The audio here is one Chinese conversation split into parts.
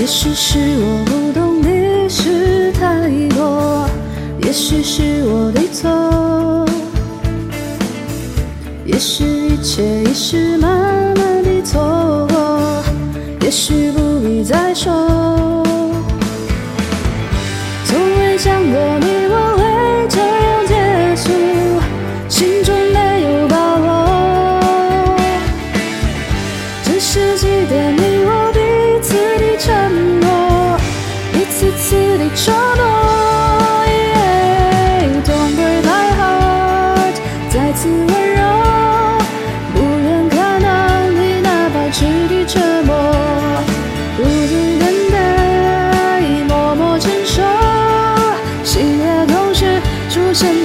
也许是我不懂的事太多，也许是我的错，也许一切已是慢慢的错过，也许不必再说。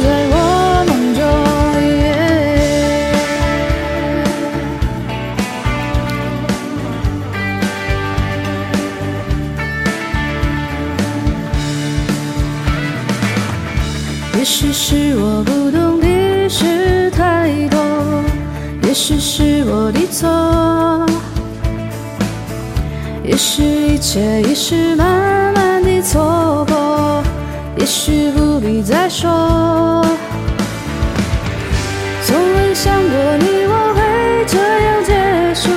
在我梦中。也许是我不懂的事太多，也许是我的错，也许一切已是慢慢的错过，也许不必再说。从未想过你我会这样结束，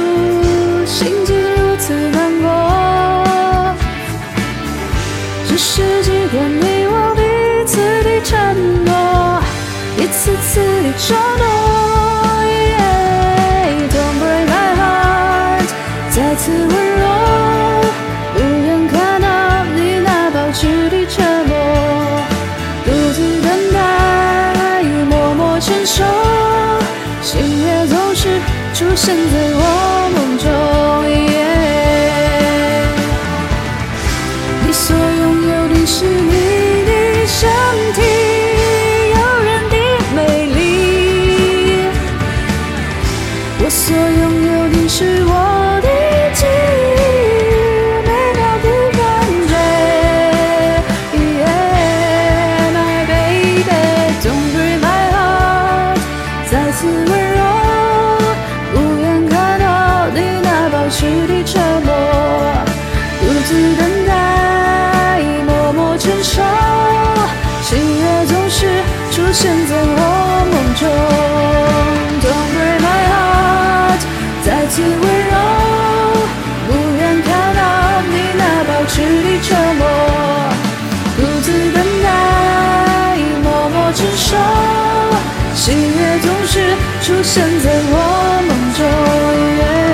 心竟如此难过。只是习惯你我彼此的承诺，一次次的承诺。Don't break my heart，再次温柔，说，喜悦，总是出现在我的沉默。独自等待，默默承受，喜悦总是出现在我梦中。Don't break my heart，再次温柔，不愿看到你那保持的沉默。独自等待，默默承受，喜悦总是出现在我梦中。